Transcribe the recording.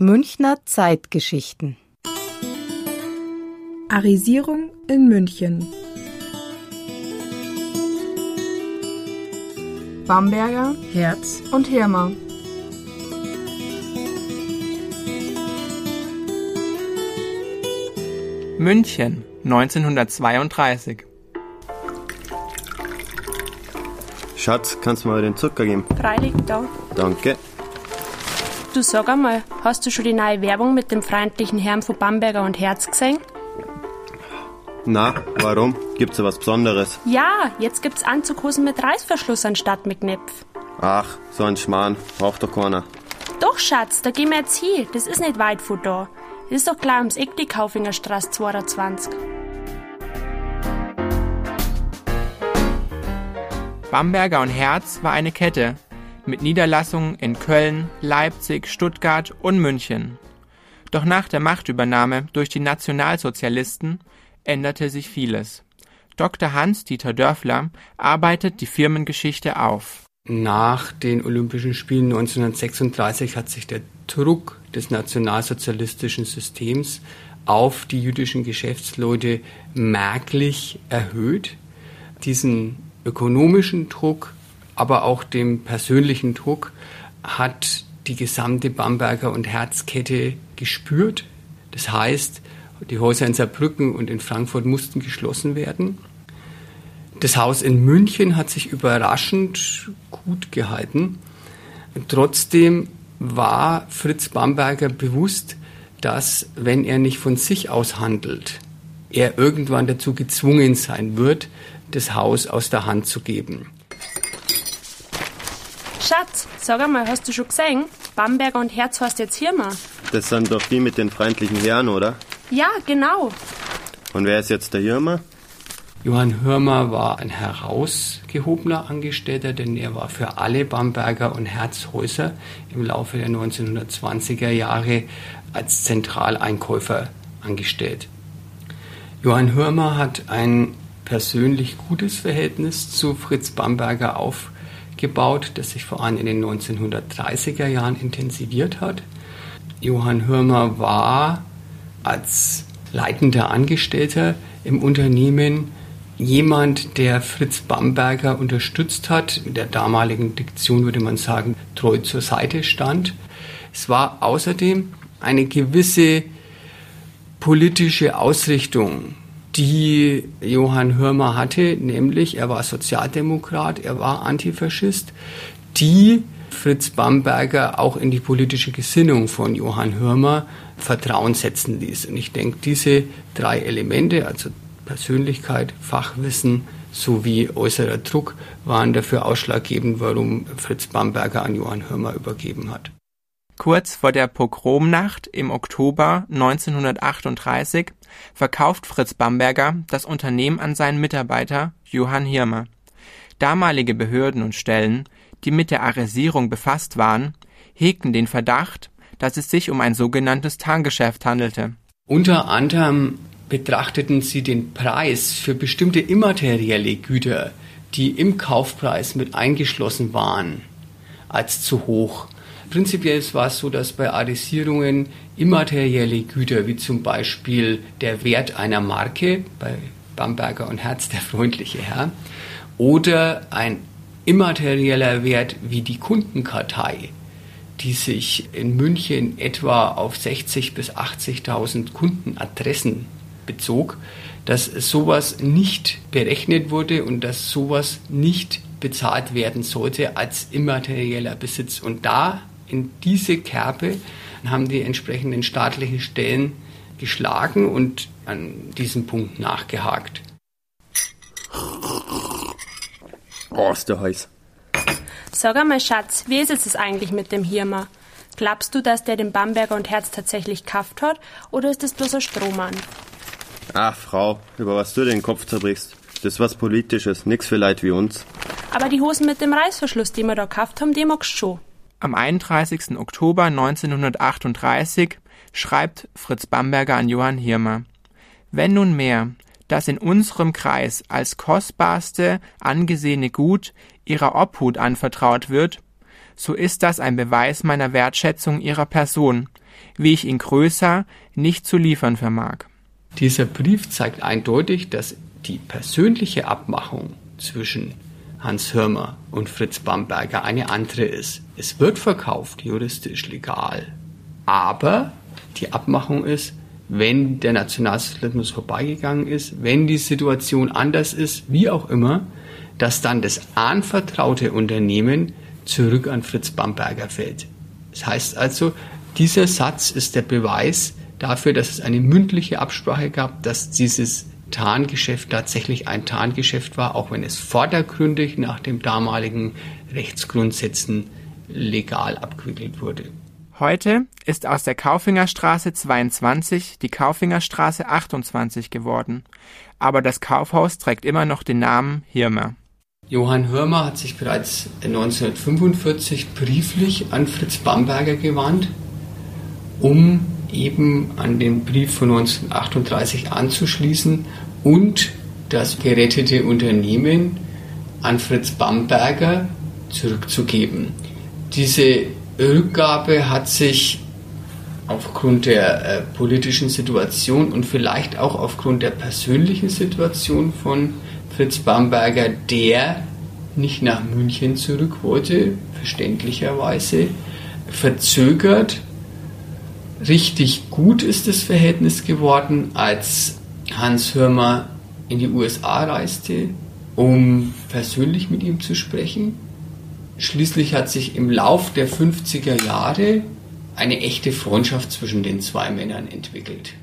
Münchner Zeitgeschichten. Arisierung in München. Bamberger, Herz und Hirmer. München 1932. Schatz, kannst du mir mal den Zucker geben? Freilich da. Danke. Du sag einmal, hast du schon die neue Werbung mit dem freundlichen Herrn von Bamberger und Herz gesehen? Na, warum? Gibt's da was Besonderes? Ja, jetzt gibt's Anzughosen mit Reißverschluss anstatt mit Knopf. Ach, so ein Schmarrn. Braucht doch keiner. Doch, Schatz, da gehen wir jetzt hin. Das ist nicht weit von da. Das ist doch gleich ums Eck die Kaufingerstraße 22. Bamberger und Herz war eine Kette mit Niederlassungen in Köln, Leipzig, Stuttgart und München. Doch nach der Machtübernahme durch die Nationalsozialisten änderte sich vieles. Dr. Hans-Dieter Dörfler arbeitet die Firmengeschichte auf. Nach den Olympischen Spielen 1936 hat sich der Druck des nationalsozialistischen Systems auf die jüdischen Geschäftsleute merklich erhöht. Diesen ökonomischen Druck, aber auch den persönlichen Druck hat die gesamte Bamberger und Herzkette gespürt. Das heißt, die Häuser in Saarbrücken und in Frankfurt mussten geschlossen werden. Das Haus in München hat sich überraschend gut gehalten. Trotzdem war Fritz Bamberger bewusst, dass wenn er nicht von sich aus handelt, er irgendwann dazu gezwungen sein wird, das Haus aus der Hand zu geben. Schatz, sag einmal, hast du schon gesehen? Bamberger und Herz heißt jetzt Hirma. Das sind doch die mit den freundlichen Herren, oder? Ja, genau. Und wer ist jetzt der Hirmer? Johann Hörmer war ein herausgehobener Angestellter, denn er war für alle Bamberger und Herzhäuser im Laufe der 1920er Jahre als Zentraleinkäufer angestellt. Johann Hörmer hat ein persönlich gutes Verhältnis zu Fritz Bamberger aufgebaut, das sich vor allem in den 1930er Jahren intensiviert hat. Johann Hörmer war als leitender Angestellter im Unternehmen jemand, der Fritz Bamberger unterstützt hat. In der damaligen Diktion würde man sagen, treu zur Seite stand. Es war außerdem eine gewisse politische Ausrichtung, die Johann Hörmer hatte, nämlich er war Sozialdemokrat, er war Antifaschist, die Fritz Bamberger auch in die politische Gesinnung von Johann Hörmer Vertrauen setzen ließ. Und ich denke, diese drei Elemente, also Persönlichkeit, Fachwissen sowie äußerer Druck, waren dafür ausschlaggebend, warum Fritz Bamberger an Johann Hörmer übergeben hat. Kurz vor der Pogromnacht im Oktober 1938 verkauft Fritz Bamberger das Unternehmen an seinen Mitarbeiter Johann Hirmer. Damalige Behörden und Stellen, die mit der Arisierung befasst waren, hegten den Verdacht, dass es sich um ein sogenanntes Tarngeschäft handelte. Unter anderem betrachteten sie den Preis für bestimmte immaterielle Güter, die im Kaufpreis mit eingeschlossen waren, als zu hoch. Prinzipiell war es so, dass bei Arisierungen immaterielle Güter, wie zum Beispiel der Wert einer Marke, bei Bamberger und Herz der freundliche Herr, oder ein immaterieller Wert wie die Kundenkartei, die sich in München etwa auf 60.000 bis 80.000 Kundenadressen bezog, dass sowas nicht berechnet wurde und dass sowas nicht bezahlt werden sollte als immaterieller Besitz. Und da in diese Kerbe haben die entsprechenden staatlichen Stellen geschlagen und an diesem Punkt nachgehakt. Oh, ist der heiß. Sag einmal, Schatz, wie ist es eigentlich mit dem Hirmer? Glaubst du, dass der den Bamberger und Herz tatsächlich gekauft hat oder ist das bloß ein Strohmann? Ach, Frau, über was du den Kopf zerbrichst. Das ist was Politisches, nix für Leute wie uns. Aber die Hosen mit dem Reißverschluss, die wir da gekauft haben, die magst du schon. Am 31. Oktober 1938 schreibt Fritz Bamberger an Johann Hirmer. Wenn nunmehr das in unserem Kreis als kostbarste angesehene Gut ihrer Obhut anvertraut wird, so ist das ein Beweis meiner Wertschätzung ihrer Person, wie ich ihn größer nicht zu liefern vermag. Dieser Brief zeigt eindeutig, dass die persönliche Abmachung zwischen Hans Hörmer und Fritz Bamberger eine andere ist. Es wird verkauft, juristisch legal. Aber die Abmachung ist, wenn der Nationalsozialismus vorbeigegangen ist, wenn die Situation anders ist, wie auch immer, dass dann das anvertraute Unternehmen zurück an Fritz Bamberger fällt. Das heißt also, dieser Satz ist der Beweis dafür, dass es eine mündliche Absprache gab, dass dieses Tarngeschäft tatsächlich ein Tarngeschäft war, auch wenn es vordergründig nach den damaligen Rechtsgrundsätzen legal abgewickelt wurde. Heute ist aus der Kaufingerstraße 22 die Kaufingerstraße 28 geworden, aber das Kaufhaus trägt immer noch den Namen Hirmer. Johann Hörmer hat sich bereits 1945 brieflich an Fritz Bamberger gewandt, um eben an den Brief von 1938 anzuschließen und das gerettete Unternehmen an Fritz Bamberger zurückzugeben. Diese Rückgabe hat sich aufgrund der äh, politischen Situation und vielleicht auch aufgrund der persönlichen Situation von Fritz Bamberger, der nicht nach München zurück wollte, verständlicherweise, verzögert. Richtig gut ist das Verhältnis geworden, als Hans Hörmer in die USA reiste, um persönlich mit ihm zu sprechen Schließlich hat sich im Lauf der 50er Jahre eine echte Freundschaft zwischen den zwei Männern entwickelt.